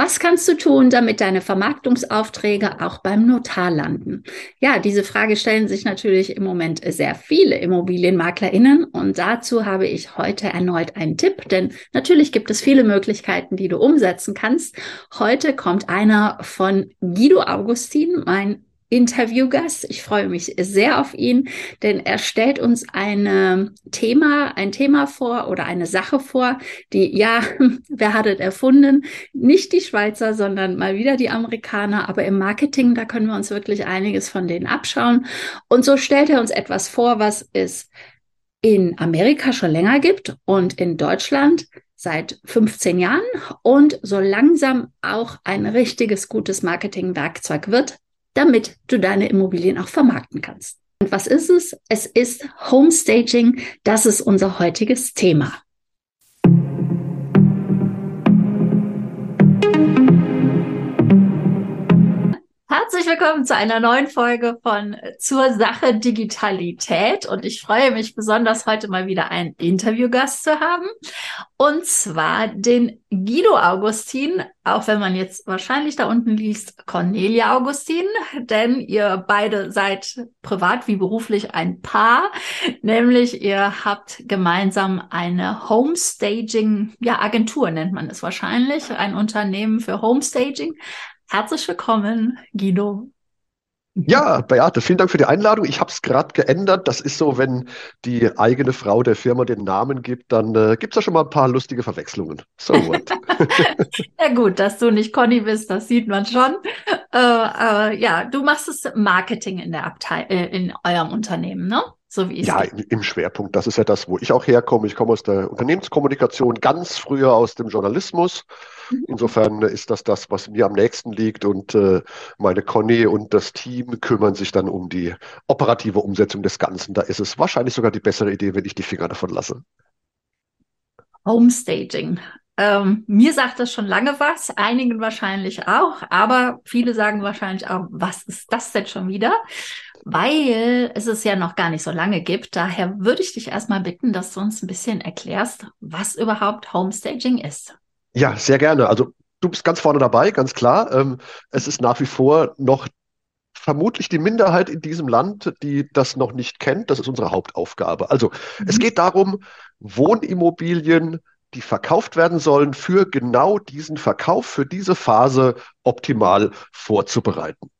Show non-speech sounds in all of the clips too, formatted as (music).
Was kannst du tun, damit deine Vermarktungsaufträge auch beim Notar landen? Ja, diese Frage stellen sich natürlich im Moment sehr viele ImmobilienmaklerInnen und dazu habe ich heute erneut einen Tipp, denn natürlich gibt es viele Möglichkeiten, die du umsetzen kannst. Heute kommt einer von Guido Augustin, mein Interviewgast. Ich freue mich sehr auf ihn, denn er stellt uns ein Thema, ein Thema vor oder eine Sache vor, die, ja, (laughs) wer hat es erfunden? Nicht die Schweizer, sondern mal wieder die Amerikaner. Aber im Marketing, da können wir uns wirklich einiges von denen abschauen. Und so stellt er uns etwas vor, was es in Amerika schon länger gibt und in Deutschland seit 15 Jahren und so langsam auch ein richtiges gutes Marketingwerkzeug wird, damit du deine Immobilien auch vermarkten kannst. Und was ist es? Es ist Homestaging. Das ist unser heutiges Thema. Herzlich willkommen zu einer neuen Folge von Zur Sache Digitalität. Und ich freue mich besonders, heute mal wieder einen Interviewgast zu haben. Und zwar den Guido Augustin, auch wenn man jetzt wahrscheinlich da unten liest, Cornelia Augustin, denn ihr beide seid privat wie beruflich ein Paar, nämlich ihr habt gemeinsam eine Homestaging, ja, Agentur nennt man es wahrscheinlich, ein Unternehmen für Homestaging. Herzlich willkommen, Guido. Ja, Beate, vielen Dank für die Einladung. Ich habe es gerade geändert. Das ist so, wenn die eigene Frau der Firma den Namen gibt, dann äh, gibt es da schon mal ein paar lustige Verwechslungen. So what? (laughs) ja gut, dass du nicht Conny bist, das sieht man schon. Äh, äh, ja, du machst das Marketing in der Abteilung, äh, in eurem Unternehmen, ne? So wie ja, im Schwerpunkt. Das ist ja das, wo ich auch herkomme. Ich komme aus der Unternehmenskommunikation, ganz früher aus dem Journalismus. Insofern ist das das, was mir am nächsten liegt. Und äh, meine Conny und das Team kümmern sich dann um die operative Umsetzung des Ganzen. Da ist es wahrscheinlich sogar die bessere Idee, wenn ich die Finger davon lasse. Homestaging. Ähm, mir sagt das schon lange was, einigen wahrscheinlich auch, aber viele sagen wahrscheinlich auch, was ist das denn schon wieder? weil es es ja noch gar nicht so lange gibt. Daher würde ich dich erstmal bitten, dass du uns ein bisschen erklärst, was überhaupt Homestaging ist. Ja, sehr gerne. Also du bist ganz vorne dabei, ganz klar. Ähm, es ist nach wie vor noch vermutlich die Minderheit in diesem Land, die das noch nicht kennt. Das ist unsere Hauptaufgabe. Also mhm. es geht darum, Wohnimmobilien die verkauft werden sollen, für genau diesen Verkauf, für diese Phase optimal vorzubereiten.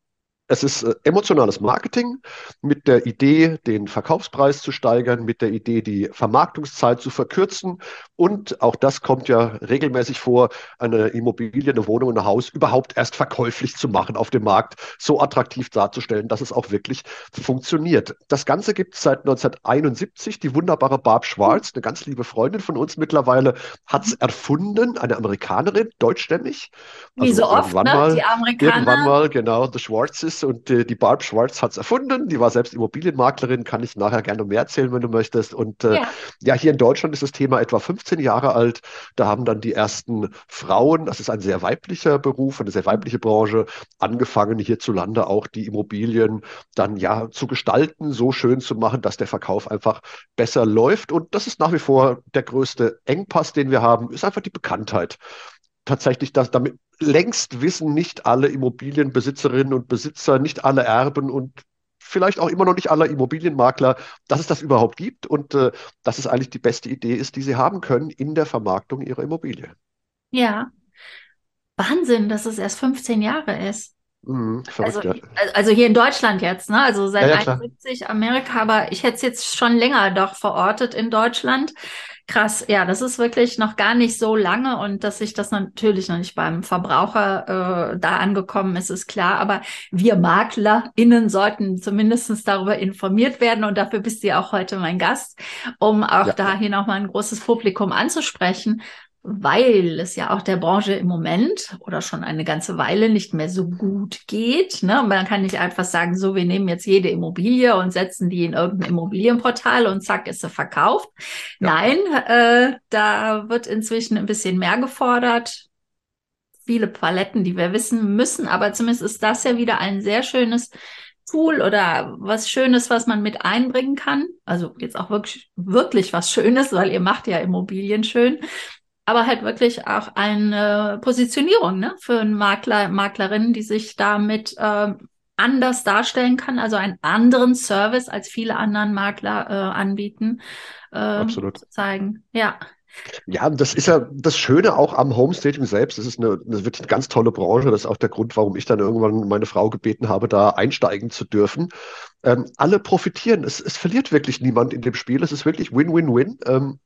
Es ist äh, emotionales Marketing mit der Idee, den Verkaufspreis zu steigern, mit der Idee, die Vermarktungszeit zu verkürzen. Und auch das kommt ja regelmäßig vor, eine Immobilie, eine Wohnung, ein Haus überhaupt erst verkäuflich zu machen auf dem Markt, so attraktiv darzustellen, dass es auch wirklich funktioniert. Das Ganze gibt es seit 1971. Die wunderbare Barb Schwarz, eine ganz liebe Freundin von uns mittlerweile, hat es erfunden, eine Amerikanerin, deutschstämmig. Wie also so oft, ne? Mal, die Amerikaner. Irgendwann mal, genau, The Schwarzes und äh, die Barb Schwarz hat es erfunden. Die war selbst Immobilienmaklerin, kann ich nachher gerne mehr erzählen, wenn du möchtest. Und äh, ja. ja, hier in Deutschland ist das Thema etwa 15 Jahre alt. Da haben dann die ersten Frauen, das ist ein sehr weiblicher Beruf, eine sehr weibliche Branche, angefangen hierzulande auch die Immobilien dann ja zu gestalten, so schön zu machen, dass der Verkauf einfach besser läuft. Und das ist nach wie vor der größte Engpass, den wir haben, ist einfach die Bekanntheit tatsächlich, dass damit längst wissen nicht alle Immobilienbesitzerinnen und Besitzer, nicht alle Erben und vielleicht auch immer noch nicht alle Immobilienmakler, dass es das überhaupt gibt und äh, dass es eigentlich die beste Idee ist, die sie haben können in der Vermarktung ihrer Immobilie. Ja. Wahnsinn, dass es erst 15 Jahre ist. Mhm, also, also, hier in Deutschland jetzt, ne? Also seit ja, ja, 71 Amerika, aber ich hätte es jetzt schon länger doch verortet in Deutschland. Krass, ja, das ist wirklich noch gar nicht so lange und dass sich das natürlich noch nicht beim Verbraucher äh, da angekommen ist, ist klar. Aber wir MaklerInnen sollten zumindestens darüber informiert werden und dafür bist du ja auch heute mein Gast, um auch ja. da hier nochmal ein großes Publikum anzusprechen weil es ja auch der Branche im Moment oder schon eine ganze Weile nicht mehr so gut geht. Ne? Man kann nicht einfach sagen, so, wir nehmen jetzt jede Immobilie und setzen die in irgendein Immobilienportal und zack, ist sie verkauft. Ja. Nein, äh, da wird inzwischen ein bisschen mehr gefordert. Viele Paletten, die wir wissen müssen, aber zumindest ist das ja wieder ein sehr schönes Tool oder was Schönes, was man mit einbringen kann. Also jetzt auch wirklich, wirklich was Schönes, weil ihr macht ja Immobilien schön aber halt wirklich auch eine Positionierung ne, für einen Makler, Maklerin, die sich damit äh, anders darstellen kann, also einen anderen Service als viele anderen Makler äh, anbieten, äh, Absolut. zu zeigen. Ja. Ja, das ist ja das Schöne auch am Homestaging selbst. Das ist eine, eine wirklich eine ganz tolle Branche. Das ist auch der Grund, warum ich dann irgendwann meine Frau gebeten habe, da einsteigen zu dürfen. Ähm, alle profitieren. Es, es verliert wirklich niemand in dem Spiel. Es ist wirklich Win-Win-Win. Ähm,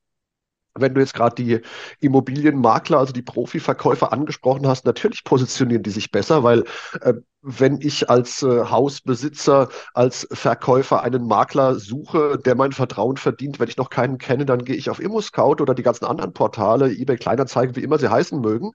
wenn du jetzt gerade die Immobilienmakler, also die Profiverkäufer angesprochen hast, natürlich positionieren die sich besser, weil äh, wenn ich als äh, Hausbesitzer, als Verkäufer einen Makler suche, der mein Vertrauen verdient, wenn ich noch keinen kenne, dann gehe ich auf ImmoScout oder die ganzen anderen Portale, eBay Kleinanzeigen, wie immer sie heißen mögen,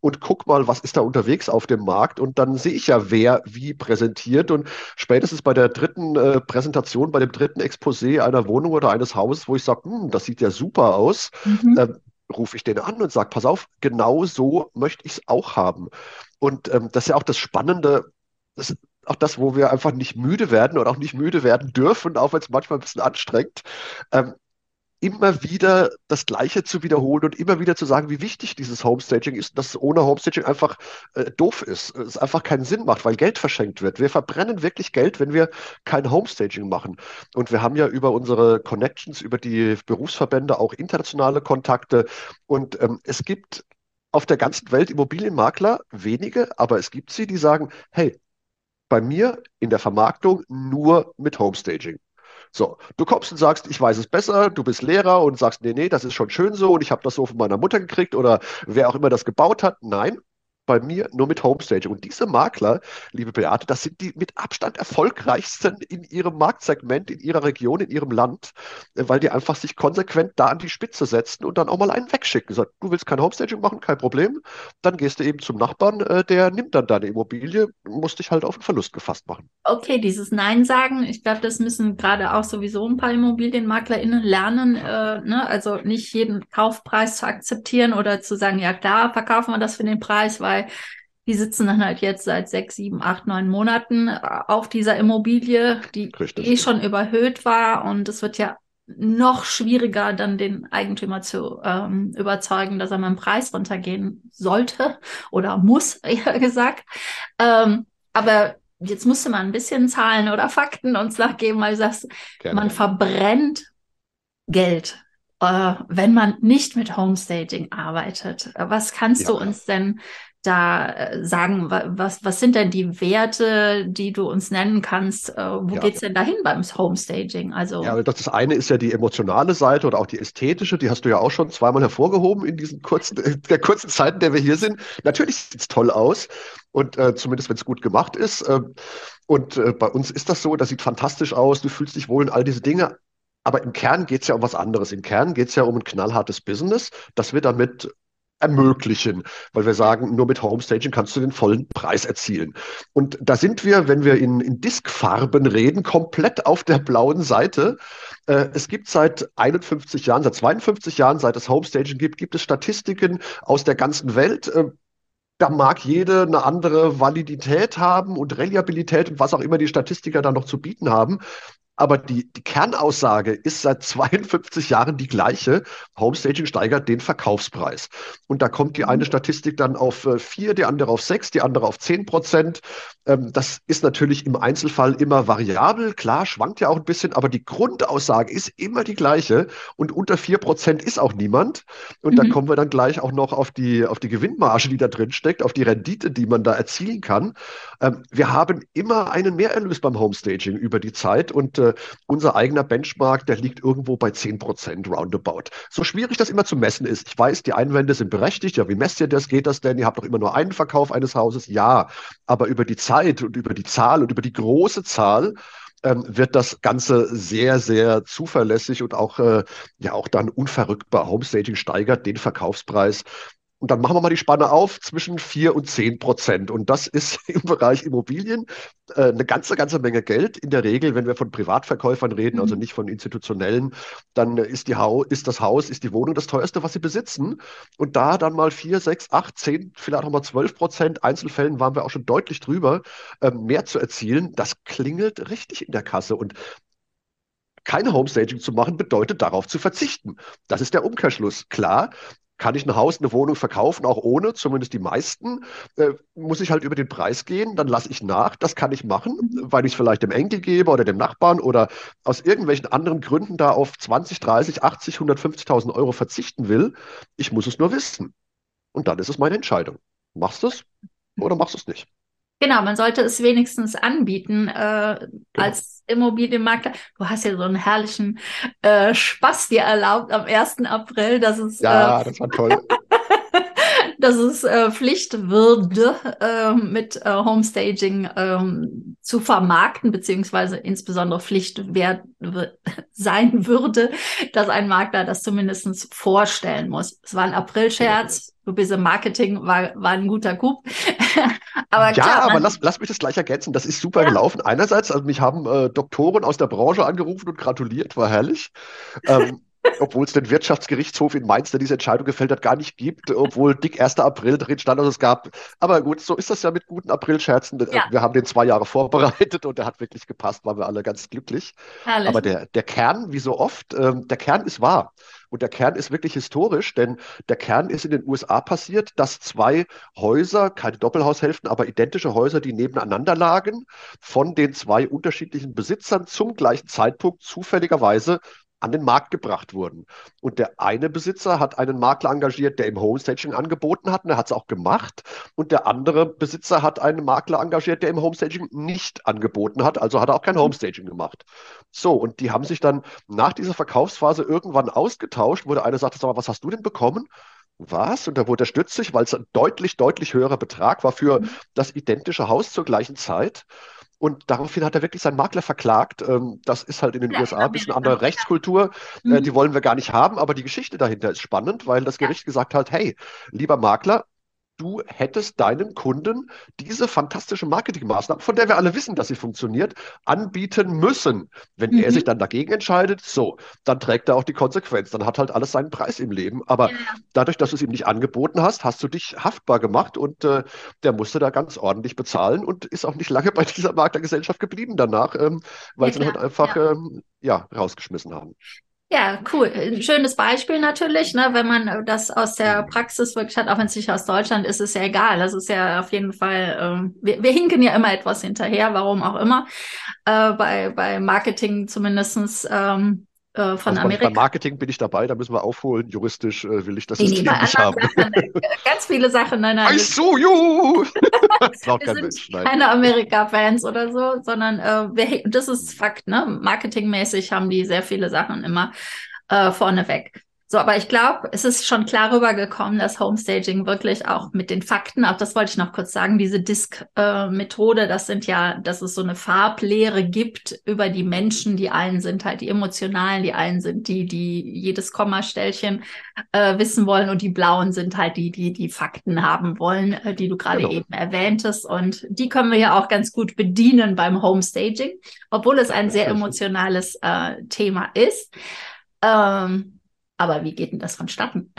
und guck mal, was ist da unterwegs auf dem Markt. Und dann sehe ich ja, wer wie präsentiert. Und spätestens bei der dritten äh, Präsentation, bei dem dritten Exposé einer Wohnung oder eines Hauses, wo ich sage, hm, das sieht ja super aus, mhm. äh, rufe ich den an und sage, pass auf, genau so möchte ich es auch haben. Und ähm, das ist ja auch das Spannende, das ist auch das, wo wir einfach nicht müde werden oder auch nicht müde werden dürfen, auch wenn es manchmal ein bisschen anstrengt. Ähm, immer wieder das Gleiche zu wiederholen und immer wieder zu sagen, wie wichtig dieses Homestaging ist, dass ohne Homestaging einfach äh, doof ist, es einfach keinen Sinn macht, weil Geld verschenkt wird. Wir verbrennen wirklich Geld, wenn wir kein Homestaging machen. Und wir haben ja über unsere Connections, über die Berufsverbände auch internationale Kontakte. Und ähm, es gibt auf der ganzen Welt Immobilienmakler, wenige, aber es gibt sie, die sagen, hey, bei mir in der Vermarktung nur mit Homestaging. So, du kommst und sagst, ich weiß es besser, du bist Lehrer und sagst, nee, nee, das ist schon schön so und ich habe das so von meiner Mutter gekriegt oder wer auch immer das gebaut hat. Nein, bei mir nur mit Homestaging. Und diese Makler, liebe Beate, das sind die mit Abstand erfolgreichsten in ihrem Marktsegment, in ihrer Region, in ihrem Land, äh, weil die einfach sich konsequent da an die Spitze setzen und dann auch mal einen wegschicken. Sagt, du willst kein Homestaging machen, kein Problem. Dann gehst du eben zum Nachbarn, äh, der nimmt dann deine Immobilie, musst dich halt auf den Verlust gefasst machen. Okay, dieses Nein sagen, ich glaube, das müssen gerade auch sowieso ein paar ImmobilienmaklerInnen lernen, äh, ne? also nicht jeden Kaufpreis zu akzeptieren oder zu sagen, ja klar, verkaufen wir das für den Preis, weil weil die sitzen dann halt jetzt seit sechs, sieben, acht, neun Monaten äh, auf dieser Immobilie, die Richtig. eh schon überhöht war. Und es wird ja noch schwieriger, dann den Eigentümer zu ähm, überzeugen, dass er mit dem Preis runtergehen sollte oder muss, (laughs) eher gesagt. Ähm, aber jetzt musste man ein bisschen Zahlen oder Fakten uns nachgeben, weil du sagst, Gerne. man verbrennt Geld, äh, wenn man nicht mit Homestaging arbeitet. Was kannst ja. du uns denn da äh, sagen, was, was sind denn die Werte, die du uns nennen kannst? Äh, wo ja. geht's denn dahin beim Homestaging? Also ja, das, das eine ist ja die emotionale Seite oder auch die ästhetische, die hast du ja auch schon zweimal hervorgehoben in diesen kurzen, der kurzen Zeit, in der wir hier sind. Natürlich sieht's toll aus und äh, zumindest wenn es gut gemacht ist. Äh, und äh, bei uns ist das so, das sieht fantastisch aus, du fühlst dich wohl in all diese Dinge. Aber im Kern geht es ja um was anderes. Im Kern geht es ja um ein knallhartes Business, das wir damit ermöglichen, weil wir sagen, nur mit Homestaging kannst du den vollen Preis erzielen. Und da sind wir, wenn wir in, in Diskfarben reden, komplett auf der blauen Seite. Äh, es gibt seit 51 Jahren, seit 52 Jahren, seit es Homestaging gibt, gibt es Statistiken aus der ganzen Welt. Äh, da mag jede eine andere Validität haben und Reliabilität und was auch immer die Statistiker da noch zu bieten haben. Aber die, die Kernaussage ist seit 52 Jahren die gleiche. Homestaging steigert den Verkaufspreis. Und da kommt die eine mhm. Statistik dann auf äh, vier, die andere auf sechs, die andere auf zehn Prozent. Ähm, das ist natürlich im Einzelfall immer variabel. Klar, schwankt ja auch ein bisschen, aber die Grundaussage ist immer die gleiche. Und unter vier Prozent ist auch niemand. Und mhm. da kommen wir dann gleich auch noch auf die, auf die Gewinnmarge, die da drin steckt, auf die Rendite, die man da erzielen kann. Ähm, wir haben immer einen Mehrerlös beim Homestaging über die Zeit. Und äh, unser eigener Benchmark, der liegt irgendwo bei 10 Prozent roundabout. So schwierig das immer zu messen ist. Ich weiß, die Einwände sind berechtigt. Ja, wie messt ihr das? Geht das denn? Ihr habt doch immer nur einen Verkauf eines Hauses. Ja, aber über die Zeit und über die Zahl und über die große Zahl ähm, wird das Ganze sehr, sehr zuverlässig und auch, äh, ja, auch dann unverrückbar. Homestaging steigert den Verkaufspreis und dann machen wir mal die Spanne auf zwischen vier und zehn Prozent. Und das ist (laughs) im Bereich Immobilien äh, eine ganze, ganze Menge Geld. In der Regel, wenn wir von Privatverkäufern reden, also mhm. also nicht von institutionellen, dann ist, die ist das Haus, ist die Wohnung das teuerste, was sie besitzen. Und da dann mal vier, sechs, acht, zehn, vielleicht auch mal zwölf Prozent, Einzelfällen waren wir auch schon deutlich drüber, äh, mehr zu erzielen, das klingelt richtig in der Kasse. Und keine Homestaging zu machen, bedeutet darauf zu verzichten. Das ist der Umkehrschluss. Klar, kann ich ein Haus, eine Wohnung verkaufen, auch ohne, zumindest die meisten, äh, muss ich halt über den Preis gehen, dann lasse ich nach. Das kann ich machen, weil ich es vielleicht dem Enkel gebe oder dem Nachbarn oder aus irgendwelchen anderen Gründen da auf 20, 30, 80, 150.000 Euro verzichten will. Ich muss es nur wissen. Und dann ist es meine Entscheidung. Machst du es oder machst du es nicht? Genau, man sollte es wenigstens anbieten äh, als Immobilienmakler. Du hast ja so einen herrlichen äh, Spaß dir erlaubt am 1. April, dass es, äh, Ja, das war toll. (laughs) dass es äh, Pflicht würde, äh, mit äh, Homestaging ähm, zu vermarkten, beziehungsweise insbesondere Pflicht wär, (laughs) sein würde, dass ein Makler das zumindest vorstellen muss. Es war ein Aprilscherz. Du bist im Marketing, war, war ein guter Coup. (laughs) aber Ja, klar, aber lass, lass mich das gleich ergänzen. Das ist super Ja. gelaufen. Einerseits, also mich haben äh, Doktoren aus der Branche angerufen und gratuliert, war herrlich. Ähm, obwohl es den Wirtschaftsgerichtshof in Mainz, der diese Entscheidung gefällt hat, gar nicht gibt, obwohl dick 1. April drin stand, dass es gab. Aber gut, so ist das ja mit guten Aprilscherzen. Ja. Wir haben den zwei Jahre vorbereitet und der hat wirklich gepasst, waren wir alle ganz glücklich. herrlich. Aber der, der Kern, wie so oft, ähm, der Kern ist wahr. Und der Kern ist wirklich historisch, denn der Kern ist in den USA passiert, dass zwei Häuser, keine Doppelhaushälften, aber identische Häuser, die nebeneinander lagen, von den zwei unterschiedlichen Besitzern zum gleichen Zeitpunkt zufälligerweise an den Markt gebracht wurden. Und der eine Besitzer hat einen Makler engagiert, der im Homestaging angeboten hat, und er hat es auch gemacht. Und der andere Besitzer hat einen Makler engagiert, der im Homestaging nicht angeboten hat, also hat er auch kein Homestaging gemacht. So, und die haben sich dann nach dieser Verkaufsphase irgendwann ausgetauscht, wo der eine sagte, sag mal, was hast du denn bekommen? Was? Und da wurde er stützig, weil es ein deutlich, deutlich höherer Betrag war für Mhm. das identische Haus zur gleichen Zeit. Und daraufhin hat er wirklich seinen Makler verklagt. Ähm, Das ist halt in den Ja, USA ein bisschen andere Rechtskultur. Äh, Mhm. Die wollen wir gar nicht haben, aber die Geschichte dahinter ist spannend, weil das. Gericht gesagt hat, hey, lieber Makler, du hättest deinen Kunden diese fantastische Marketingmaßnahme, von der wir alle wissen, dass sie funktioniert, anbieten müssen. Wenn er Mhm. sich dann dagegen entscheidet, so, dann trägt er auch die Konsequenz. Dann hat halt alles seinen Preis im Leben. Aber Ja. dadurch, dass du es ihm nicht angeboten hast, hast du dich haftbar gemacht und äh, der musste da ganz ordentlich bezahlen und ist auch nicht lange (laughs) bei dieser Maklergesellschaft geblieben danach, ähm, weil Ja, sie ihn halt einfach Ja. ähm, ja, rausgeschmissen haben. Ja, cool. Ein schönes Beispiel natürlich, ne, wenn man das aus der Praxis wirklich hat, auch wenn es nicht aus Deutschland ist, ist ja egal. Das ist ja auf jeden Fall, ähm, wir, wir hinken ja immer etwas hinterher, warum auch immer. Äh, bei, bei Marketing zumindestens ähm, äh, von Also beim, beim Amerika. Marketing bin ich dabei, da müssen wir aufholen. Juristisch äh, will ich das Nee, nee, System bei nicht haben. Sachen, (laughs) ganz viele Sachen, nein, nein. I sue you! (laughs) Das Wir kein sind Mensch. Nein. keine Amerika-Fans oder so, sondern äh, wir, das ist Fakt, ne? Marketingmäßig haben die sehr viele Sachen immer äh, vorneweg. So, aber ich glaube, es ist schon klar rübergekommen, dass Homestaging wirklich auch mit den Fakten, auch das wollte ich noch kurz sagen, diese Disk-Methode, das sind ja, dass es so eine Farblehre gibt über die Menschen. Die einen sind halt die emotionalen, die einen sind die, die jedes Kommastellchen äh, wissen wollen und die blauen sind halt die, die die Fakten haben wollen, äh, die du gerade Genau. eben erwähntest. Und die können wir ja auch ganz gut bedienen beim Homestaging, obwohl es ein sehr emotionales äh, Thema ist. Ähm, aber wie geht denn das vonstatten?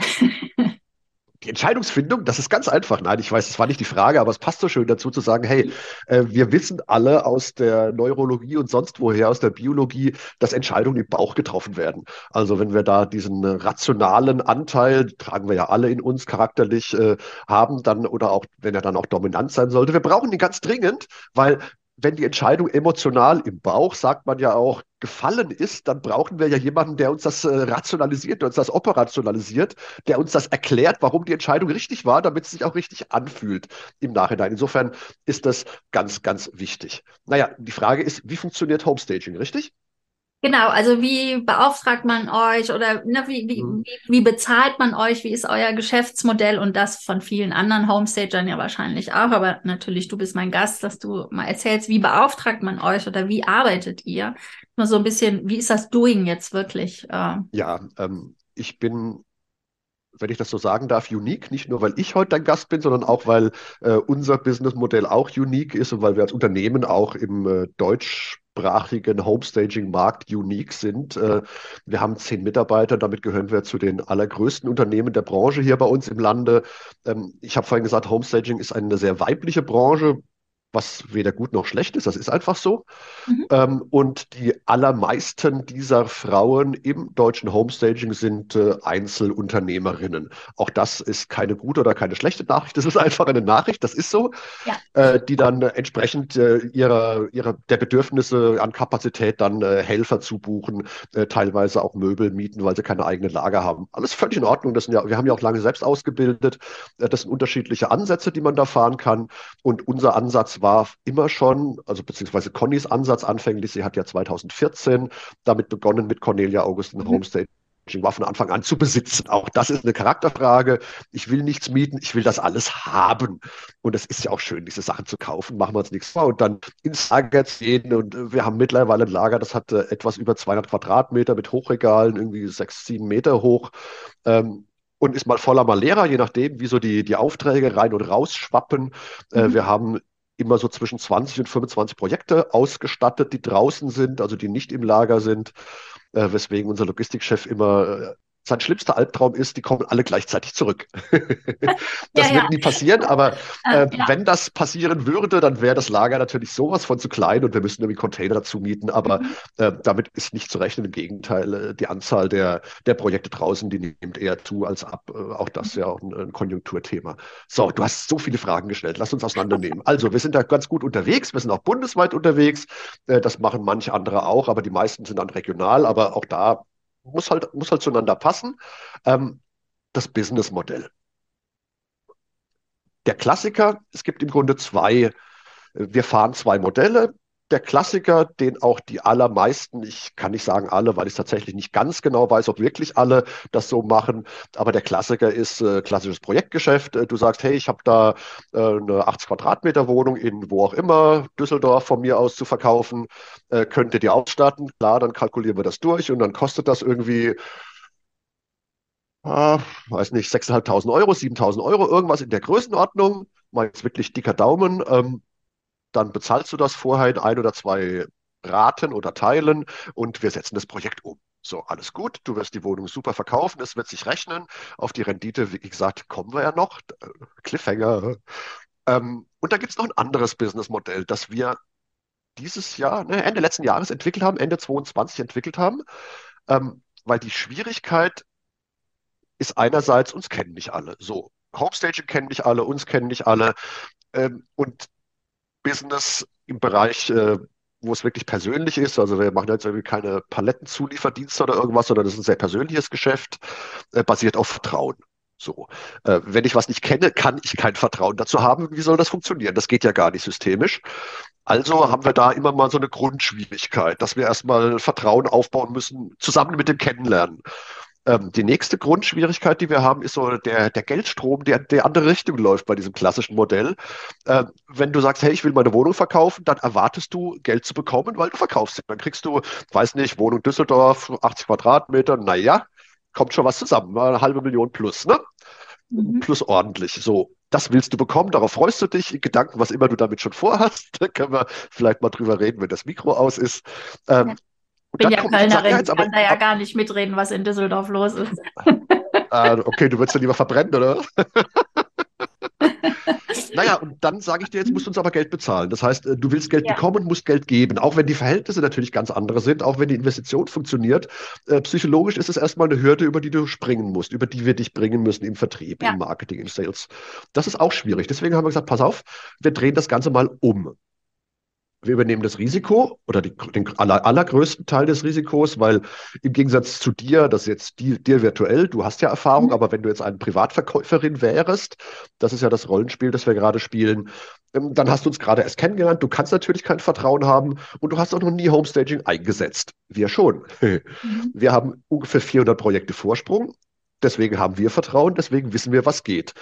Die Entscheidungsfindung, das ist ganz einfach. Nein, ich weiß, das war nicht die Frage, aber es passt so schön dazu zu sagen, hey, äh, wir wissen alle aus der Neurologie und sonst woher, aus der Biologie, dass Entscheidungen im Bauch getroffen werden. Also wenn wir da diesen rationalen Anteil, tragen wir ja alle in uns charakterlich, äh, haben, dann oder auch, wenn er dann auch dominant sein sollte, wir brauchen ihn ganz dringend, weil wenn die Entscheidung emotional im Bauch, sagt man ja auch, gefallen ist, dann brauchen wir ja jemanden, der uns das äh, rationalisiert, der uns das operationalisiert, der uns das erklärt, warum die Entscheidung richtig war, damit es sich auch richtig anfühlt im Nachhinein. Insofern ist das ganz, ganz wichtig. Naja, die Frage ist, wie funktioniert Homestaging, richtig? Genau, also wie beauftragt man euch oder ne, wie, wie, Mhm. wie, wie bezahlt man euch? Wie ist euer Geschäftsmodell und das von vielen anderen Homestagern ja wahrscheinlich auch, aber natürlich du bist mein Gast, dass du mal erzählst, wie beauftragt man euch oder wie arbeitet ihr? Nur so ein bisschen, wie ist das Doing jetzt wirklich? Äh, Ja, ähm, ich bin, wenn ich das so sagen darf, unique. Nicht nur, weil ich heute dein Gast bin, sondern auch, weil äh, unser Businessmodell auch unique ist und weil wir als Unternehmen auch im äh, deutschsprachigen Homestaging-Markt unique sind. Äh, wir haben zehn Mitarbeiter, damit gehören wir zu den allergrößten Unternehmen der Branche hier bei uns im Lande. Ähm, ich habe vorhin gesagt, Homestaging ist eine sehr weibliche Branche. Was weder gut noch schlecht ist, das ist einfach so. Mhm. Ähm, und die allermeisten dieser Frauen im deutschen Homestaging sind äh, Einzelunternehmerinnen. Auch das ist keine gute oder keine schlechte Nachricht, das ist einfach eine Nachricht, das ist so, ja. äh, die dann äh, entsprechend äh, ihrer, ihrer, der Bedürfnisse an Kapazität dann äh, Helfer zubuchen, äh, teilweise auch Möbel mieten, weil sie keine eigenen Lager haben. Alles völlig in Ordnung. Das sind ja, wir haben ja auch lange selbst ausgebildet. das sind unterschiedliche Ansätze, die man da fahren kann. Und unser Ansatz war immer schon, also beziehungsweise Connys Ansatz anfänglich, sie hat ja 2014 damit begonnen mit Cornelia Augustin mhm. Homestaging war von Anfang an zu besitzen. Auch das ist eine Charakterfrage. Ich will nichts mieten, ich will das alles haben. Und es ist ja auch schön, diese Sachen zu kaufen. Machen wir uns nichts vor und dann ins Lager ziehen. Und äh, wir haben mittlerweile ein Lager, das hat äh, etwas über 200 Quadratmeter mit Hochregalen, irgendwie sechs, sieben Meter hoch. Ähm, und ist mal voller, mal leerer, je nachdem, wie so die, die Aufträge rein und raus schwappen. Äh, mhm. Äh, wir haben immer so zwischen 20 und 25 Projekte ausgestattet, die draußen sind, also die nicht im Lager sind, äh, weswegen unser Logistikchef immer äh, sein schlimmster Albtraum ist, die kommen alle gleichzeitig zurück. (laughs) (laughs) das ja, wird ja. nie passieren, aber äh, äh, ja. wenn das passieren würde, dann wäre das Lager natürlich sowas von zu klein und wir müssten irgendwie Container dazu mieten, aber mhm. äh, damit ist nicht zu rechnen. Im Gegenteil, äh, die Anzahl der, der Projekte draußen, die nimmt eher zu als ab. Äh, auch das ist ja auch ein, ein, Konjunkturthema. So, du hast so viele Fragen gestellt. Lass uns auseinandernehmen. Also, wir sind da ganz gut unterwegs. Wir sind auch bundesweit unterwegs. Äh, das machen manche andere auch, aber die meisten sind dann regional. Aber auch da muss halt, muss halt zueinander passen. Ähm, das Businessmodell. Der Klassiker, es gibt im Grunde zwei, wir fahren zwei Modelle der Klassiker, den auch die allermeisten, ich kann nicht sagen alle, weil ich tatsächlich nicht ganz genau weiß, ob wirklich alle das so machen, aber der Klassiker ist äh, klassisches Projektgeschäft. Äh, du sagst, hey, ich habe da äh, eine 80 Quadratmeter Wohnung in wo auch immer, Düsseldorf von mir aus zu verkaufen, äh, könnt ihr ausstatten? Klar, dann kalkulieren wir das durch und dann kostet das irgendwie äh, weiß nicht, 6.500 Euro, 7.000 Euro, irgendwas in der Größenordnung. Mal jetzt wirklich dicker Daumen. Ähm, dann bezahlst du das vorher in ein oder zwei Raten oder Teilen und wir setzen das Projekt um. So, alles gut, du wirst die Wohnung super verkaufen, es wird sich rechnen. Auf die Rendite, wie gesagt, kommen wir ja noch. Cliffhanger. Ähm, und da gibt es noch ein anderes Businessmodell, das wir dieses Jahr, ne, Ende letzten Jahres entwickelt haben, Ende 2022 entwickelt haben, ähm, weil die Schwierigkeit ist einerseits, uns kennen nicht alle. So, Homestaging kennen nicht alle, uns kennen nicht alle. Ähm, und Business im Bereich, äh, wo es wirklich persönlich ist. Also wir machen jetzt irgendwie keine Palettenzulieferdienste oder irgendwas, sondern das ist ein sehr persönliches Geschäft, äh, basiert auf Vertrauen. So, äh, wenn ich was nicht kenne, kann ich kein Vertrauen dazu haben. Wie soll das funktionieren? Das geht ja gar nicht systemisch. Also haben wir da immer mal so eine Grundschwierigkeit, dass wir erstmal Vertrauen aufbauen müssen, zusammen mit dem Kennenlernen. Ähm, die nächste Grundschwierigkeit, die wir haben, ist so der, der Geldstrom, der der andere Richtung läuft bei diesem klassischen Modell. Äh, wenn du sagst, hey, ich will meine Wohnung verkaufen, dann erwartest du Geld zu bekommen, weil du verkaufst sie. Dann kriegst du, weiß nicht, Wohnung Düsseldorf, 80 Quadratmeter, naja, kommt schon was zusammen, eine halbe Million plus, ne? Mhm. Plus ordentlich. So, das willst du bekommen, darauf freust du dich, in Gedanken, was immer du damit schon vorhast. (laughs) Da können wir vielleicht mal drüber reden, wenn das Mikro aus ist. Ähm, ich bin ja Kölnerin, ich kann da ja gar nicht mitreden, was in Düsseldorf los ist. (laughs) Ah, okay, du würdest ja lieber verbrennen, oder? (laughs) naja, und dann sage ich dir, jetzt musst du uns aber Geld bezahlen. Das heißt, äh, du willst Geld ja. bekommen und musst Geld geben. Auch wenn die Verhältnisse natürlich ganz andere sind, auch wenn die Investition funktioniert. Äh, psychologisch ist es erstmal eine Hürde, über die du springen musst, über die wir dich bringen müssen im Vertrieb, ja. im Marketing, im Sales. Das ist auch schwierig. Deswegen haben wir gesagt, pass auf, wir drehen das Ganze mal um wir übernehmen das Risiko oder die, den aller, allergrößten Teil des Risikos, weil im Gegensatz zu dir, das ist jetzt die, dir virtuell, du hast ja Erfahrung, mhm. aber wenn du jetzt eine Privatverkäuferin wärst, das ist ja das Rollenspiel, das wir gerade spielen, ähm, dann hast du uns gerade erst kennengelernt. Du kannst natürlich kein Vertrauen haben und du hast auch noch nie Homestaging eingesetzt. Wir schon. Mhm. Wir haben ungefähr 400 Projekte Vorsprung. Deswegen haben wir Vertrauen, deswegen wissen wir, was geht.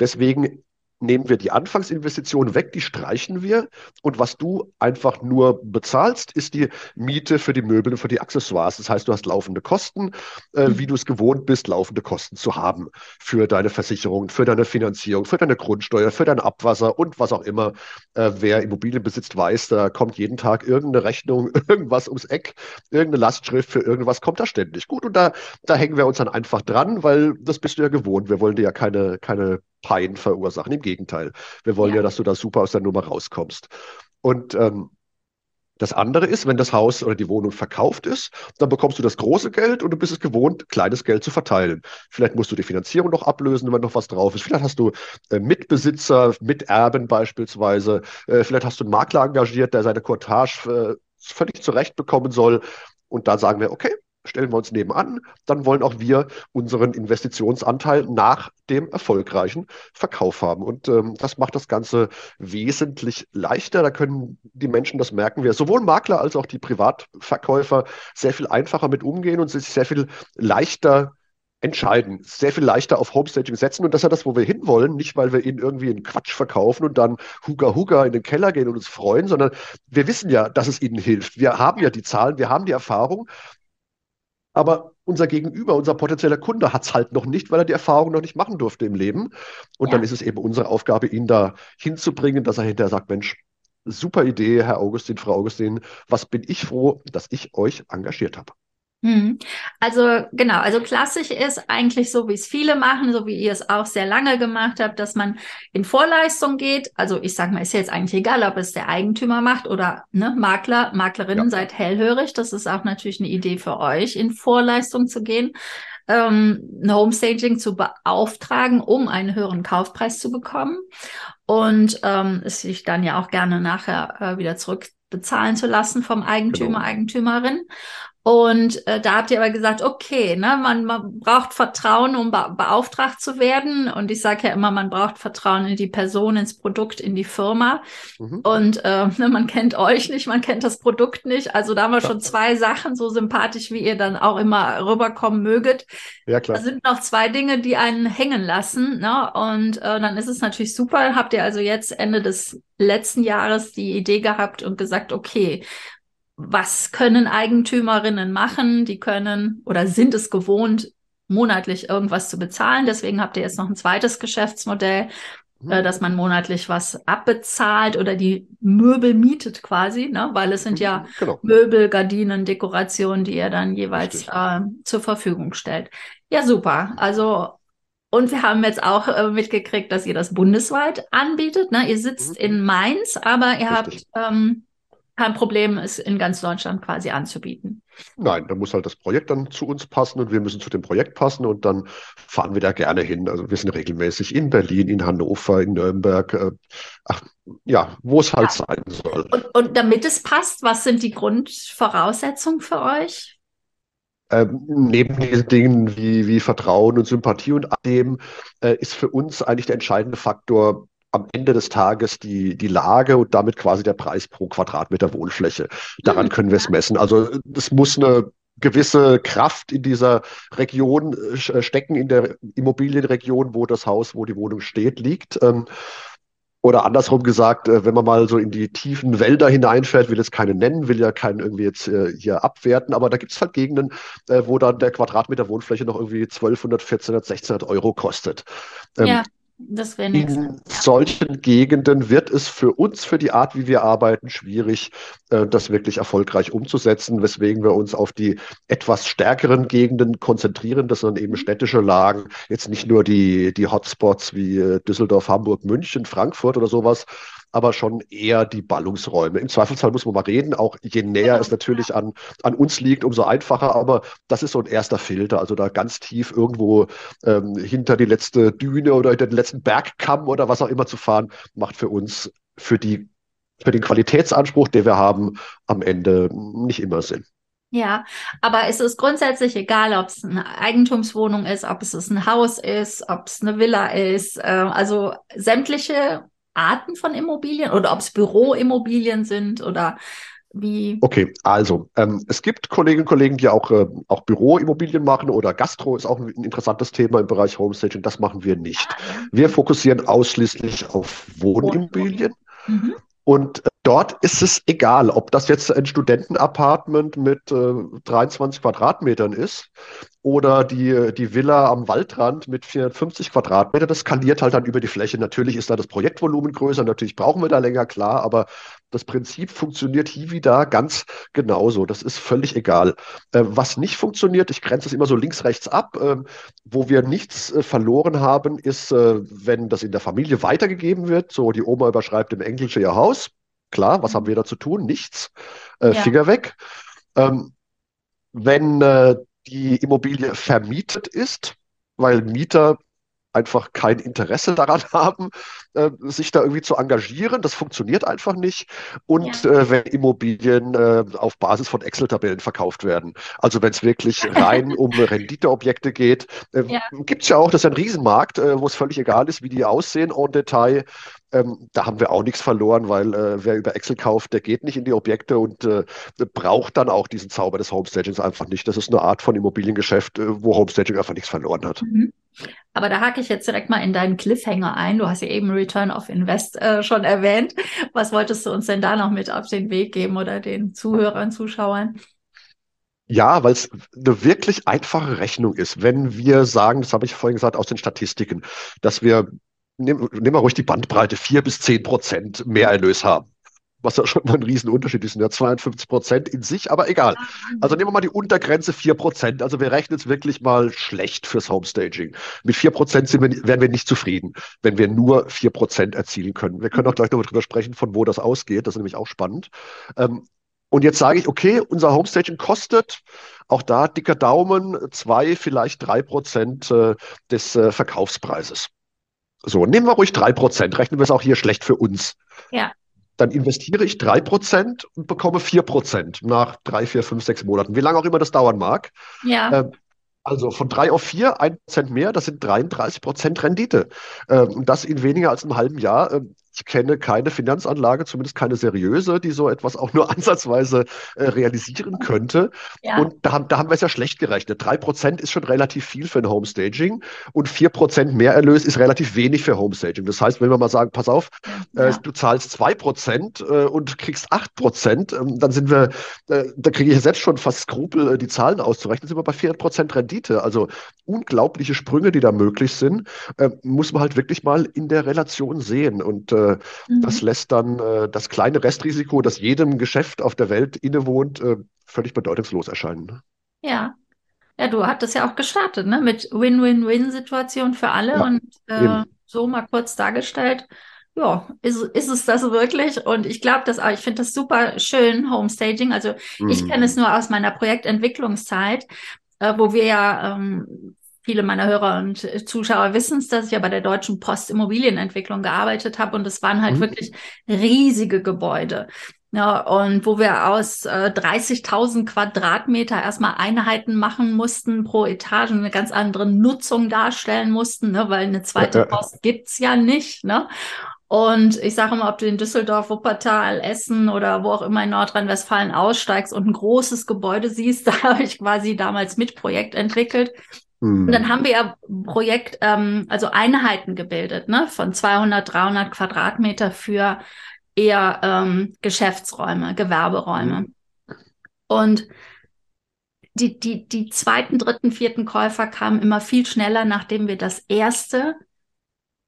Deswegen nehmen wir die Anfangsinvestition weg, die streichen wir. Und was du einfach nur bezahlst, ist die Miete für die Möbel und für die Accessoires. Das heißt, du hast laufende Kosten, äh, mhm. wie du es gewohnt bist, laufende Kosten zu haben für deine Versicherung, für deine Finanzierung, für deine Grundsteuer, für dein Abwasser und was auch immer. Äh, wer Immobilien besitzt, weiß, da kommt jeden Tag irgendeine Rechnung, (laughs) irgendwas ums Eck, irgendeine Lastschrift für irgendwas kommt da ständig. Gut, und da, da hängen wir uns dann einfach dran, weil das bist du ja gewohnt. Wir wollen dir ja keine, keine Pein verursachen. Im Gegenteil. Wir wollen ja, ja dass du da super aus der Nummer rauskommst. Und ähm, das andere ist, wenn das Haus oder die Wohnung verkauft ist, dann bekommst du das große Geld und du bist es gewohnt, kleines Geld zu verteilen. Vielleicht musst du die Finanzierung noch ablösen, wenn noch was drauf ist. Vielleicht hast du äh, Mitbesitzer, Miterben beispielsweise. Äh, vielleicht hast du einen Makler engagiert, der seine Courtage äh, völlig zurecht bekommen soll. Und da sagen wir, okay, stellen wir uns nebenan, dann wollen auch wir unseren Investitionsanteil nach dem erfolgreichen Verkauf haben. Und ähm, das macht das Ganze wesentlich leichter. Da können die Menschen, das merken wir, sowohl Makler als auch die Privatverkäufer sehr viel einfacher mit umgehen und sich sehr viel leichter entscheiden, sehr viel leichter auf Homestaging setzen. Und das ist ja das, wo wir hinwollen. Nicht, weil wir ihnen irgendwie einen Quatsch verkaufen und dann Huga Huga in den Keller gehen und uns freuen, sondern wir wissen ja, dass es ihnen hilft. Wir haben ja die Zahlen, wir haben die Erfahrung aber unser Gegenüber, unser potenzieller Kunde hat es halt noch nicht, weil er die Erfahrung noch nicht machen durfte im Leben. Und ja. dann ist es eben unsere Aufgabe, ihn da hinzubringen, dass er hinterher sagt, Mensch, super Idee, Herr Augustin, Frau Augustin, was bin ich froh, dass ich euch engagiert habe. Hm. Also genau, also klassisch ist eigentlich so, wie es viele machen, so wie ihr es auch sehr lange gemacht habt, dass man in Vorleistung geht. Also ich sage mal, ist jetzt eigentlich egal, ob es der Eigentümer macht oder ne, Makler, Maklerinnen, ja. seid hellhörig. Das ist auch natürlich eine Idee für euch, in Vorleistung zu gehen, ähm, ein Homestaging zu beauftragen, um einen höheren Kaufpreis zu bekommen und ähm, es sich dann ja auch gerne nachher äh, wieder zurückbezahlen zu lassen vom Eigentümer, genau. Eigentümerin. Und äh, da habt ihr aber gesagt, okay, ne, man, man braucht Vertrauen, um be beauftragt zu werden. Und ich sage ja immer, man braucht Vertrauen in die Person, ins Produkt, in die Firma. Mhm. Und äh, ne, (laughs) man kennt euch nicht, man kennt das Produkt nicht. Also da haben wir ja. schon zwei Sachen, so sympathisch, wie ihr dann auch immer rüberkommen möget. Ja, klar. Da sind noch zwei Dinge, die einen hängen lassen. Ne? Und äh, dann ist es natürlich super. Habt ihr also jetzt Ende des letzten Jahres die Idee gehabt und gesagt, okay, was können Eigentümerinnen machen? Die können oder sind es gewohnt, monatlich irgendwas zu bezahlen. Deswegen habt ihr jetzt noch ein zweites Geschäftsmodell, mhm. äh, dass man monatlich was abbezahlt oder die Möbel mietet quasi, ne? weil es sind ja mhm, genau. Möbel, Gardinen, Dekorationen, die ihr dann jeweils äh, zur Verfügung stellt. Ja, super. Also und wir haben jetzt auch äh, mitgekriegt, dass ihr das bundesweit anbietet. Ne? Ihr sitzt mhm. in Mainz, aber ihr Richtig. habt ähm, kein Problem, es in ganz Deutschland quasi anzubieten. Nein, da muss halt das Projekt dann zu uns passen und wir müssen zu dem Projekt passen und dann fahren wir da gerne hin. Also wir sind regelmäßig in Berlin, in Hannover, in Nürnberg, äh, ach, ja, wo es halt ja. sein soll. Und, und damit es passt, was sind die Grundvoraussetzungen für euch? Ähm, neben diesen Dingen wie, wie Vertrauen und Sympathie und dem äh, ist für uns eigentlich der entscheidende Faktor, am Ende des Tages die, die Lage und damit quasi der Preis pro Quadratmeter Wohnfläche. Daran mhm. können wir es messen. Also es muss eine gewisse Kraft in dieser Region äh, stecken, in der Immobilienregion, wo das Haus, wo die Wohnung steht, liegt. Ähm, oder andersrum gesagt, äh, wenn man mal so in die tiefen Wälder hineinfährt, will jetzt keine nennen, will ja keinen irgendwie jetzt äh, hier abwerten, aber da gibt es halt Gegenden, wo dann der Quadratmeter Wohnfläche noch irgendwie 1200, 1400, 1600 Euro kostet. Ähm, ja. Das wäre nichts. In solchen Gegenden wird es für uns, für die Art, wie wir arbeiten, schwierig, äh, das wirklich erfolgreich umzusetzen, weswegen wir uns auf die etwas stärkeren Gegenden konzentrieren. Das sind eben mhm. städtische Lagen, jetzt nicht nur die, die Hotspots wie äh, Düsseldorf, Hamburg, München, Frankfurt oder sowas, aber schon eher die Ballungsräume. Im Zweifelsfall muss man mal reden, auch je näher es natürlich an, an uns liegt, umso einfacher, aber das ist so ein erster Filter, also da ganz tief irgendwo ähm, hinter die letzte Düne oder hinter den letzten Bergkamm oder was auch immer zu fahren, macht für uns, für die für den Qualitätsanspruch, den wir haben, am Ende nicht immer Sinn. Ja, aber es ist grundsätzlich egal, ob es eine Eigentumswohnung ist, ob es ein Haus ist, ob es eine Villa ist. Äh, also sämtliche Arten von Immobilien oder ob es Büroimmobilien sind oder wie? Okay, also ähm, es gibt Kolleginnen und Kollegen, die auch, äh, auch Büroimmobilien machen oder Gastro ist auch ein, ein interessantes Thema im Bereich Homestaging. Das machen wir nicht. Wir fokussieren ausschließlich auf Wohnimmobilien. Mhm. Und dort ist es egal, ob das jetzt ein Studentenapartment mit äh, 23 Quadratmetern ist oder die, die Villa am Waldrand mit 450 Quadratmetern. Das skaliert halt dann über die Fläche. Natürlich ist da das Projektvolumen größer, natürlich brauchen wir da länger, klar, aber das Prinzip funktioniert hier wieder ganz genauso. Das ist völlig egal. Äh, was nicht funktioniert, ich grenze es immer so links, rechts ab. Äh, wo wir nichts äh, verloren haben, ist, äh, wenn das in der Familie weitergegeben wird. So, die Oma überschreibt im Englisch ihr Haus Klar, was haben wir da zu tun? Nichts. Äh, ja. Finger weg. Ähm, wenn äh, die Immobilie vermietet ist, weil Mieter einfach kein Interesse daran (laughs) haben, äh, sich da irgendwie zu engagieren. Das funktioniert einfach nicht. Und ja. äh, wenn Immobilien äh, auf Basis von Excel-Tabellen verkauft werden. Also wenn es wirklich (laughs) rein um Renditeobjekte geht, äh, ja. gibt es ja auch, das ist ein Riesenmarkt, äh, wo es völlig egal ist, wie die aussehen en Detail. Ähm, da haben wir auch nichts verloren, weil äh, wer über Excel kauft, der geht nicht in die Objekte und äh, braucht dann auch diesen Zauber des Homestagings einfach nicht. Das ist eine Art von Immobiliengeschäft, äh, wo Homestaging einfach nichts verloren hat. Mhm. Aber da hake ich jetzt direkt mal in deinen Cliffhanger ein. Du hast ja eben Return of Invest äh, schon erwähnt. Was wolltest du uns denn da noch mit auf den Weg geben oder den Zuhörern, Zuschauern? Ja, weil es eine wirklich einfache Rechnung ist. Wenn wir sagen, das habe ich vorhin gesagt aus den Statistiken, dass wir nehmen, nehmen wir ruhig die Bandbreite, vier bis zehn Prozent mehr Erlös haben. Was ja schon mal ein Riesenunterschied ist, ja 52 Prozent in sich, aber egal. Also nehmen wir mal die Untergrenze vier Prozent. Also wir rechnen es wirklich mal schlecht fürs Homestaging. Mit vier Prozent sind wir, wären wir nicht zufrieden, wenn wir nur vier Prozent erzielen können. Wir können auch gleich noch darüber sprechen, von wo das ausgeht. Das ist nämlich auch spannend. Ähm, und jetzt sage ich, okay, unser Homestaging kostet, auch da dicker Daumen, zwei, vielleicht drei Prozent äh, des äh, Verkaufspreises. So, nehmen wir ruhig drei Prozent, rechnen wir es auch hier schlecht für uns. Ja. Dann investiere ich drei Prozent und bekomme vier Prozent nach drei, vier, fünf, sechs Monaten. Wie lange auch immer das dauern mag. Ja. Ähm, also von drei auf vier, ein Prozent mehr, das sind 33 Prozent Rendite. Ähm, und das in weniger als einem halben Jahr. Ähm, ich kenne keine Finanzanlage, zumindest keine seriöse, die so etwas auch nur (laughs) ansatzweise äh, realisieren könnte. Ja. Und da haben, da haben wir es ja schlecht gerechnet. Drei Prozent ist schon relativ viel für ein Homestaging und vier Prozent Mehrerlös ist relativ wenig für Homestaging. Das heißt, wenn wir mal sagen, pass auf, äh, ja. äh, du zahlst zwei Prozent äh, und kriegst acht Prozent, ähm, dann sind wir, äh, da kriege ich selbst schon fast Skrupel, äh, die Zahlen auszurechnen, sind wir bei vier Prozent Rendite. Also unglaubliche Sprünge, die da möglich sind, muss man halt wirklich mal in der Relation sehen. Und äh, mhm. das lässt dann äh, das kleine Restrisiko, das jedem Geschäft auf der Welt innewohnt, äh, völlig bedeutungslos erscheinen. Ne? Ja. Ja, du hattest ja auch gestartet, ne? Mit Win-Win-Win-Situation für alle ja, und äh, so mal kurz dargestellt. Ja, ist, ist es das wirklich? Und ich glaube, dass ich finde das super schön, Homestaging. Also mhm. ich kenne es nur aus meiner Projektentwicklungszeit, äh, wo wir ja ähm, viele meiner Hörer und Zuschauer wissen es, dass ich ja bei der Deutschen Post Immobilienentwicklung gearbeitet habe und es waren halt mhm. wirklich riesige Gebäude. Ja, und wo wir aus äh, 30.000 Quadratmeter erstmal Einheiten machen mussten pro Etage, eine ganz andere Nutzung darstellen mussten, ne, weil eine zweite Post gibt's ja nicht. Ne? Und ich sage mal, ob du in Düsseldorf, Wuppertal, Essen oder wo auch immer in Nordrhein-Westfalen aussteigst und ein großes Gebäude siehst, (laughs) da habe ich quasi damals mit Projekt entwickelt. Und dann hm. haben wir ja Projekt, ähm, also Einheiten gebildet, ne, von 200, 300 Quadratmeter für eher ähm, Geschäftsräume, Gewerberäume. Mhm. Und die, die, die zweiten, dritten, vierten Käufer kamen immer viel schneller, nachdem wir das erste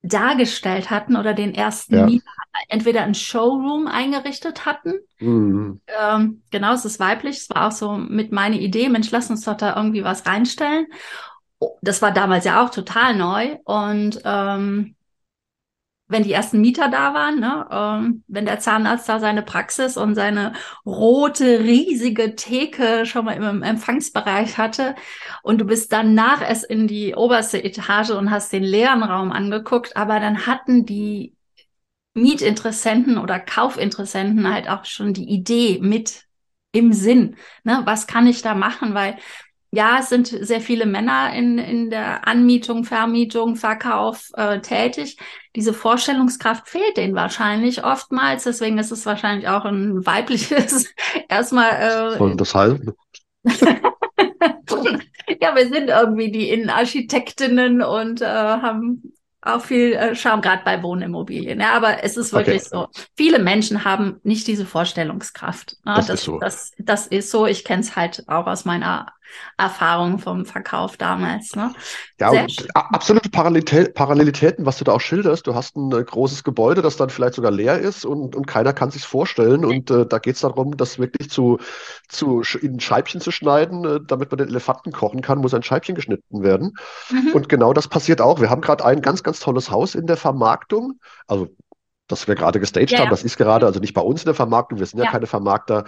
dargestellt hatten oder den ersten ja. Mieter entweder ein Showroom eingerichtet hatten. Mhm. Ähm, genau, es ist weiblich. Es war auch so mit meiner Idee, Mensch, lass uns doch da irgendwie was reinstellen das war damals ja auch total neu. Und ähm, wenn die ersten Mieter da waren, ne, ähm, wenn der Zahnarzt da seine Praxis und seine rote, riesige Theke schon mal im Empfangsbereich hatte und du bist danach erst in die oberste Etage und hast den leeren Raum angeguckt, aber dann hatten die Mietinteressenten oder Kaufinteressenten halt auch schon die Idee mit im Sinn. Ne? Was kann ich da machen? Weil ja, es sind sehr viele Männer in, in der Anmietung, Vermietung, Verkauf äh, tätig. Diese Vorstellungskraft fehlt denen wahrscheinlich oftmals. Deswegen ist es wahrscheinlich auch ein weibliches (laughs) erstmal. Äh, Und das heißt? (laughs) ja, wir sind irgendwie die Innenarchitektinnen und äh, haben auch viel äh, Charme, gerade bei Wohnimmobilien. Ja, aber es ist wirklich okay. so. Viele Menschen haben nicht diese Vorstellungskraft. Ne? Das, das, ist so. Das, das ist so. Ich kenne es halt auch aus meiner Erfahrung vom Verkauf damals. Ne? Ja, absolute Parallelität, Parallelitäten, was du da auch schilderst. Du hast ein äh, großes Gebäude, das dann vielleicht sogar leer ist und, und keiner kann sich vorstellen. Und äh, da geht es darum, das wirklich zu, zu in Scheibchen zu schneiden, äh, damit man den Elefanten kochen kann, muss ein Scheibchen geschnitten werden. Mhm. Und genau das passiert auch. Wir haben gerade ein ganz, ganz tolles Haus in der Vermarktung. Also das wir gerade gestaged ja, haben, das ist gerade, also nicht bei uns in der Vermarktung, wir sind ja, ja keine Vermarkter,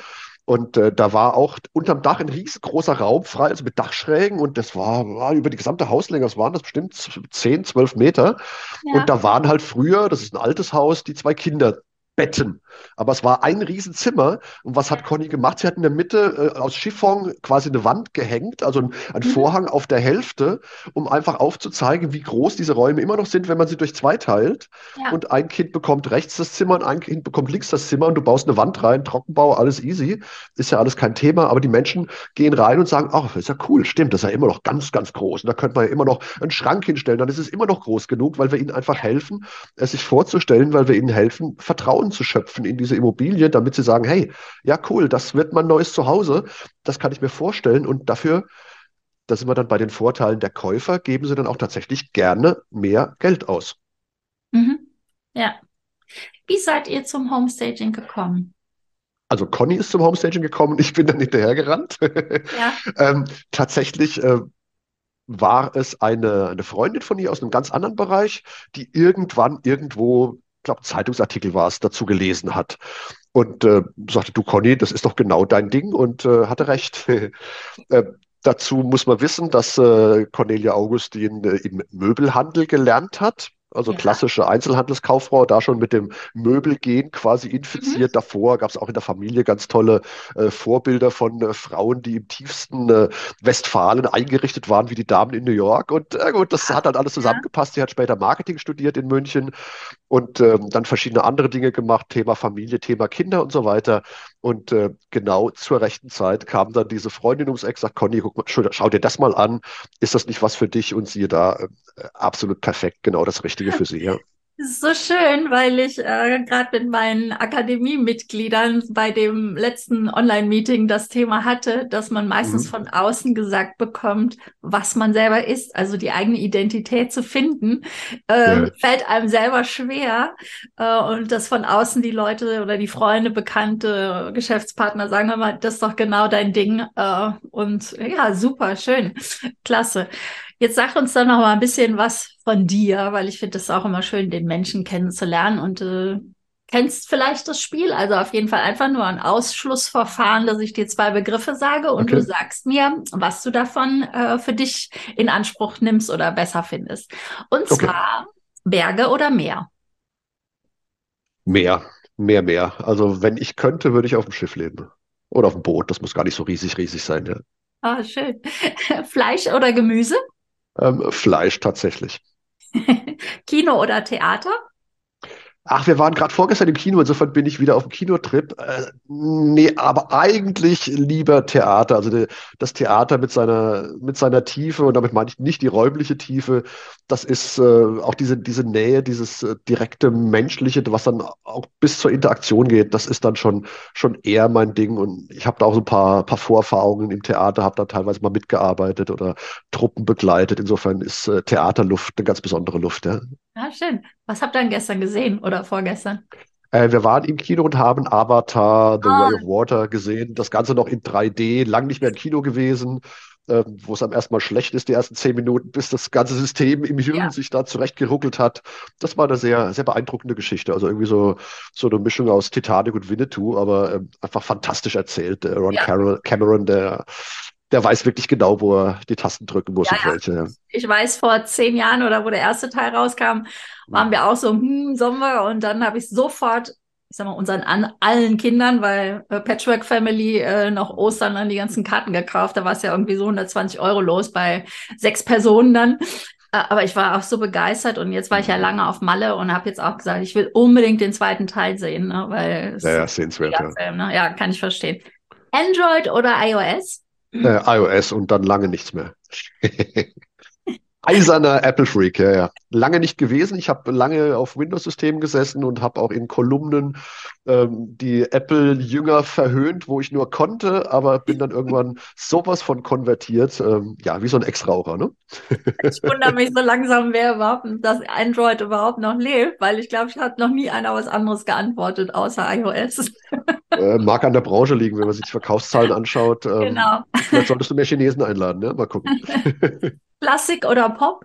und äh, da war auch unterm Dach ein riesengroßer Raum frei, also mit Dachschrägen. Und das war, war über die gesamte Hauslänge, das waren das bestimmt 10, 12 Meter. Ja. Und da waren halt früher, das ist ein altes Haus, die zwei Kinder Betten. Aber es war ein Riesenzimmer. Und was hat Conny gemacht? Sie hat in der Mitte äh, aus Chiffon quasi eine Wand gehängt, also ein, ein mhm. Vorhang auf der Hälfte, um einfach aufzuzeigen, wie groß diese Räume immer noch sind, wenn man sie durch zwei teilt. Ja. Und ein Kind bekommt rechts das Zimmer und ein Kind bekommt links das Zimmer und du baust eine Wand rein, Trockenbau, alles easy. Ist ja alles kein Thema. Aber die Menschen gehen rein und sagen, ach, ist ja cool, stimmt, das ist ja immer noch ganz, ganz groß. Und da könnte man ja immer noch einen Schrank hinstellen, dann ist es immer noch groß genug, weil wir ihnen einfach helfen, es sich vorzustellen, weil wir ihnen helfen, Vertrauen Vertrauen zu schöpfen in diese Immobilie, damit sie sagen, hey, ja cool, das wird mein neues Zuhause, das kann ich mir vorstellen und dafür, da sind wir dann bei den Vorteilen der Käufer, geben sie dann auch tatsächlich gerne mehr Geld aus. Mhm. Ja. Wie seid ihr zum Homestaging gekommen? Also Conny ist zum Homestaging gekommen, ich bin dann hinterhergerannt. Ja. (laughs) ähm, tatsächlich äh, war es eine, eine Freundin von ihr aus einem ganz anderen Bereich, die irgendwann irgendwo glaube, Zeitungsartikel war es, dazu gelesen hat. Und äh, sagte, du Conny, das ist doch genau dein Ding und äh, hatte recht. (laughs) äh, dazu muss man wissen, dass äh, Cornelia Augustin äh, im Möbelhandel gelernt hat also ja. klassische Einzelhandelskauffrau, da schon mit dem Möbelgehen quasi infiziert. Mhm. Davor gab es auch in der Familie ganz tolle äh, Vorbilder von äh, Frauen, die im tiefsten äh, Westfalen eingerichtet waren, wie die Damen in New York. Und äh, gut, das hat halt alles zusammengepasst. Sie hat später Marketing studiert in München und ähm, dann verschiedene andere Dinge gemacht, Thema Familie, Thema Kinder und so weiter. Und äh, genau zur rechten Zeit kam dann diese Freundin ums Eck, sagt, Conny, guck mal, schau dir das mal an. Ist das nicht was für dich? Und siehe da, äh, absolut perfekt, genau das Richtige für sie, ja. Das ist so schön, weil ich äh, gerade mit meinen Akademiemitgliedern bei dem letzten Online-Meeting das Thema hatte, dass man meistens mhm. von außen gesagt bekommt, was man selber ist, also die eigene Identität zu finden, äh, ja. fällt einem selber schwer. Äh, und dass von außen die Leute oder die Freunde, Bekannte, Geschäftspartner sagen immer, das ist doch genau dein Ding. Äh, und ja, super, schön, klasse. Jetzt sag uns doch noch mal ein bisschen was von dir, weil ich finde es auch immer schön, den Menschen kennenzulernen und äh, kennst vielleicht das Spiel. Also auf jeden Fall einfach nur ein Ausschlussverfahren, dass ich dir zwei Begriffe sage und okay. du sagst mir, was du davon äh, für dich in Anspruch nimmst oder besser findest. Und okay. zwar Berge oder Meer? Meer, mehr, mehr. Also wenn ich könnte, würde ich auf dem Schiff leben. Oder auf dem Boot. Das muss gar nicht so riesig, riesig sein. Ja. Ah, schön. (laughs) Fleisch oder Gemüse? Ähm, Fleisch tatsächlich. (laughs) Kino oder Theater? Ach, wir waren gerade vorgestern im Kino, insofern bin ich wieder auf dem Kinotrip. Äh, nee, aber eigentlich lieber Theater. Also de, das Theater mit seiner, mit seiner Tiefe, und damit meine ich nicht die räumliche Tiefe, das ist äh, auch diese, diese Nähe, dieses äh, direkte Menschliche, was dann auch bis zur Interaktion geht, das ist dann schon, schon eher mein Ding. Und ich habe da auch so ein paar, paar Vorerfahrungen im Theater, habe da teilweise mal mitgearbeitet oder Truppen begleitet. Insofern ist äh, Theaterluft eine ganz besondere Luft. Ja. Ah, schön. Was habt ihr denn gestern gesehen oder vorgestern? Äh, wir waren im Kino und haben Avatar, The oh. Way of Water gesehen. Das Ganze noch in 3D, lang nicht mehr im Kino gewesen, äh, wo es am ersten Mal schlecht ist, die ersten zehn Minuten, bis das ganze System im Hirn ja. sich da zurechtgeruckelt hat. Das war eine sehr, sehr beeindruckende Geschichte. Also irgendwie so, so eine Mischung aus Titanic und Winnetou, aber äh, einfach fantastisch erzählt. Der Ron ja. Cameron, der der weiß wirklich genau, wo er die Tasten drücken muss ja. Ja. Ich weiß, vor zehn Jahren oder wo der erste Teil rauskam, waren wir auch so, hm, Sommer und dann habe ich sofort, ich sag mal, unseren an, allen Kindern, weil äh, Patchwork Family äh, noch Ostern dann die ganzen Karten gekauft, da war es ja irgendwie so 120 Euro los bei sechs Personen dann. Äh, aber ich war auch so begeistert und jetzt war ich ja lange auf Malle und habe jetzt auch gesagt, ich will unbedingt den zweiten Teil sehen, ne, weil es ja, ja, sehenswert, ja. Film, ne? ja, kann ich verstehen. Android oder iOS? Äh, iOS und dann lange nichts mehr. (laughs) Eiserner Apple-Freak, ja, ja. Lange nicht gewesen. Ich habe lange auf Windows-Systemen gesessen und habe auch in Kolumnen ähm, die Apple-Jünger verhöhnt, wo ich nur konnte, aber bin dann irgendwann sowas von konvertiert. Ähm, ja, wie so ein Ex-Raucher, ne? Ich wundere mich so langsam, wer überhaupt, dass Android überhaupt noch lebt, weil ich glaube, ich hat noch nie einer was anderes geantwortet, außer iOS. Äh, mag an der Branche liegen, wenn man sich die Verkaufszahlen anschaut. Ähm, genau. Vielleicht solltest du mehr Chinesen einladen, ne? Mal gucken. (laughs) Klassik oder Pop?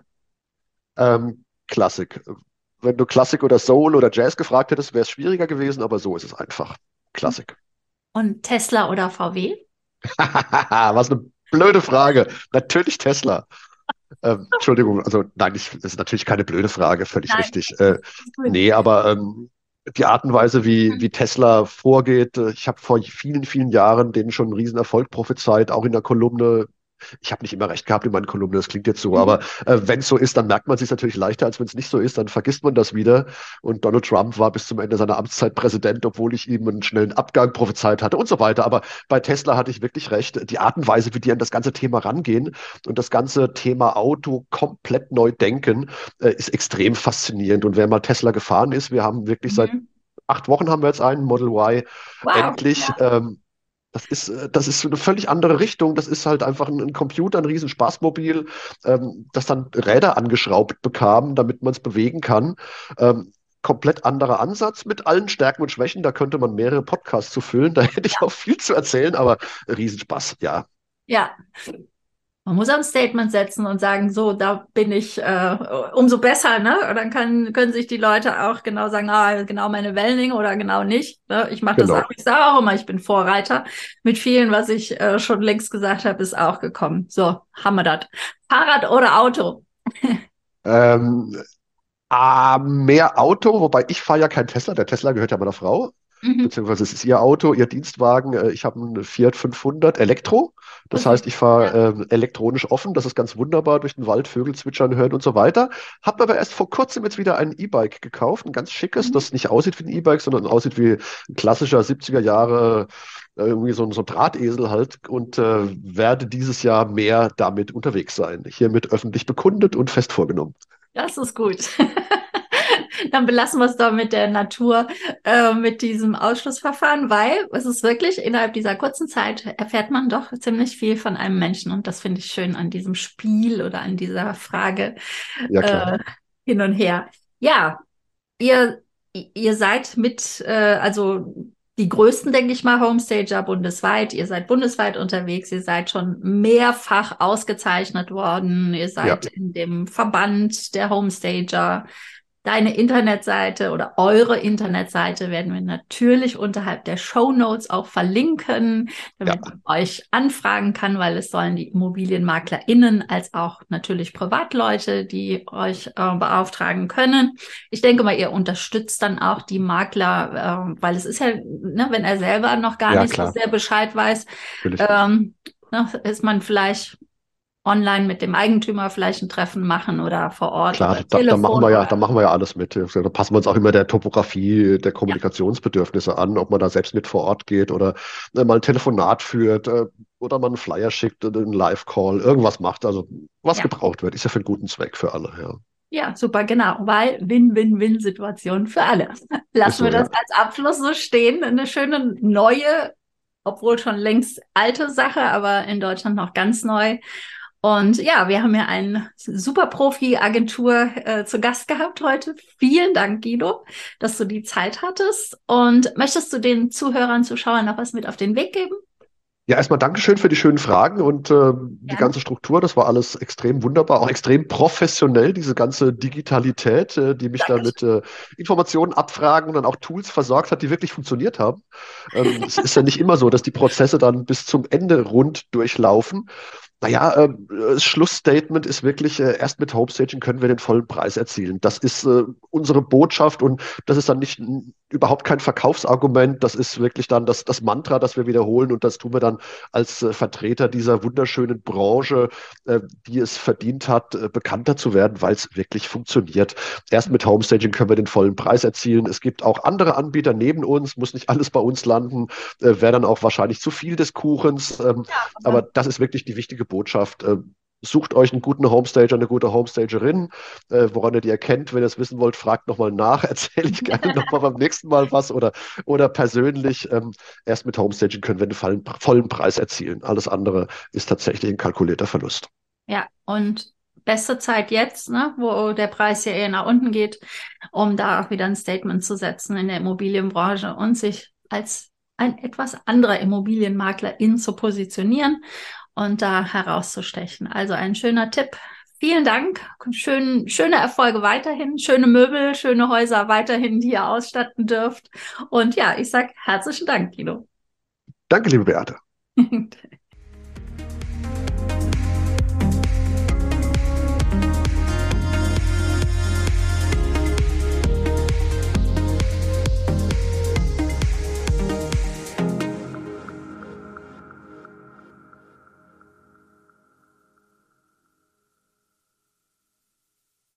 Ähm, Klassik. Wenn du Klassik oder Soul oder Jazz gefragt hättest, wäre es schwieriger gewesen, aber so ist es einfach. Klassik. Und Tesla oder VW? (laughs) Was eine blöde Frage. Natürlich Tesla. Ähm, Entschuldigung, also nein, ich, das ist natürlich keine blöde Frage, völlig nein. richtig. Äh, nee, aber ähm, die Art und Weise, wie, mhm. wie Tesla vorgeht, äh, ich habe vor vielen, vielen Jahren denen schon einen Riesenerfolg prophezeit, auch in der Kolumne ich habe nicht immer recht gehabt in meinen Kolumnen, das klingt jetzt so, mhm. aber äh, wenn es so ist, dann merkt man sich natürlich leichter, als wenn es nicht so ist, dann vergisst man das wieder. Und Donald Trump war bis zum Ende seiner Amtszeit Präsident, obwohl ich ihm einen schnellen Abgang prophezeit hatte und so weiter. Aber bei Tesla hatte ich wirklich recht. Die Art und Weise, wie die an das ganze Thema rangehen und das ganze Thema Auto komplett neu denken, äh, ist extrem faszinierend. Und wer mal Tesla gefahren ist, wir haben wirklich mhm. seit acht Wochen haben wir jetzt einen Model Y wow, endlich. Ja. Ähm, das ist, äh, das ist eine völlig andere Richtung. Das ist halt einfach ein, ein Computer, ein riesen Spaßmobil, ähm, das dann Räder angeschraubt bekam, damit man es bewegen kann. Ähm, komplett anderer Ansatz mit allen Stärken und Schwächen. Da könnte man mehrere Podcasts zu füllen. (laughs) Da hätte ich auch viel zu erzählen, aber Riesenspaß, ja. Ja, man muss ein Statement setzen und sagen, so, da bin ich äh, umso besser, ne? Und dann kann, können sich die Leute auch genau sagen, ah, genau meine Welling oder genau nicht. Ne? Ich mache genau. das auch, ich sage auch immer, ich bin Vorreiter. Mit vielen, was ich äh, schon längst gesagt habe, ist auch gekommen. So, haben wir das. Fahrrad oder Auto? (laughs) ähm, äh, mehr Auto, wobei ich fahre ja kein Tesla, der Tesla gehört ja meiner Frau. Mhm. Beziehungsweise es ist ihr Auto, ihr Dienstwagen. Äh, ich habe einen Fiat 500 Elektro. Das heißt, ich fahre äh, elektronisch offen. Das ist ganz wunderbar durch den Wald, Vögel zwitschern hören und so weiter. Habe aber erst vor kurzem jetzt wieder ein E-Bike gekauft, ein ganz schickes, mhm. das nicht aussieht wie ein E-Bike, sondern aussieht wie ein klassischer 70er Jahre äh, irgendwie so, so ein Drahtesel halt und äh, werde dieses Jahr mehr damit unterwegs sein. Hiermit öffentlich bekundet und fest vorgenommen. Das ist gut. (laughs) dann belassen wir es doch mit der Natur, äh, mit diesem Ausschlussverfahren, weil es ist wirklich innerhalb dieser kurzen Zeit erfährt man doch ziemlich viel von einem Menschen und das finde ich schön an diesem Spiel oder an dieser Frage ja, äh, hin und her. Ja, ihr, ihr seid mit, äh, also die größten, denke ich mal, Homestager bundesweit. Ihr seid bundesweit unterwegs. Ihr seid schon mehrfach ausgezeichnet worden. Ihr seid ja. in dem Verband der Homestager. Deine Internetseite oder eure Internetseite werden wir natürlich unterhalb der Show Notes auch verlinken, damit ja. man euch anfragen kann, weil es sollen die ImmobilienmaklerInnen als auch natürlich Privatleute, die euch äh, beauftragen können. Ich denke mal, ihr unterstützt dann auch die Makler, äh, weil es ist ja, ne, wenn er selber noch gar ja, nicht klar. so sehr Bescheid weiß, ähm, ne, ist man vielleicht online mit dem Eigentümer vielleicht ein Treffen machen oder vor Ort. Klar, da, da, machen wir ja, da machen wir ja alles mit. Da passen wir uns auch immer der Topografie, der Kommunikationsbedürfnisse ja. an, ob man da selbst mit vor Ort geht oder äh, mal ein Telefonat führt äh, oder mal einen Flyer schickt, einen Live-Call, irgendwas macht. Also was ja. gebraucht wird, ist ja für einen guten Zweck für alle, ja. Ja, super, genau, weil Win-Win-Win-Situation für alle. (laughs) Lassen so, wir das ja. als Abschluss so stehen. Eine schöne neue, obwohl schon längst alte Sache, aber in Deutschland noch ganz neu. Und ja, wir haben ja eine super Profi-Agentur äh, zu Gast gehabt heute. Vielen Dank, Guido, dass du die Zeit hattest. Und möchtest du den Zuhörern, Zuschauern noch was mit auf den Weg geben? Ja, erstmal Dankeschön für die schönen Fragen und äh, die ganze Struktur. Das war alles extrem wunderbar, auch extrem professionell, diese ganze Digitalität, äh, die mich da mit äh, Informationen abfragen und dann auch Tools versorgt hat, die wirklich funktioniert haben. Ähm, es ist ja nicht immer so, dass die Prozesse dann bis zum Ende rund durchlaufen. Naja, äh, das Schlussstatement ist wirklich, äh, erst mit Homestaging können wir den vollen Preis erzielen. Das ist äh, unsere Botschaft und das ist dann nicht überhaupt kein Verkaufsargument. Das ist wirklich dann das, das Mantra, das wir wiederholen und das tun wir dann als äh, Vertreter dieser wunderschönen Branche, äh, die es verdient hat, äh, bekannter zu werden, weil es wirklich funktioniert. Erst mit Homestaging können wir den vollen Preis erzielen. Es gibt auch andere Anbieter neben uns, muss nicht alles bei uns landen, wäre dann auch wahrscheinlich zu viel des Kuchens. Ähm, ja, aber das ist wirklich die wichtige Botschaft. Äh, sucht euch einen guten Homestager, eine gute Homestagerin, äh, woran ihr die erkennt. Wenn ihr es wissen wollt, fragt nochmal nach. (laughs) Erzähle ich gerne nochmal beim nächsten Mal was oder, oder persönlich ähm, erst mit Homestaging können wir einen vollen Preis erzielen. Alles andere ist tatsächlich ein kalkulierter Verlust. Ja, und beste Zeit jetzt, ne, wo der Preis ja eher nach unten geht, um da wieder ein Statement zu setzen in der Immobilienbranche und sich als ein etwas anderer Immobilienmaklerin zu positionieren und da herauszustechen. Also ein schöner Tipp. Vielen Dank. Schön, schöne Erfolge weiterhin, schöne Möbel, schöne Häuser weiterhin, die ihr ausstatten dürft. Und ja, ich sage herzlichen Dank, Guido. Danke, liebe Beate. (laughs)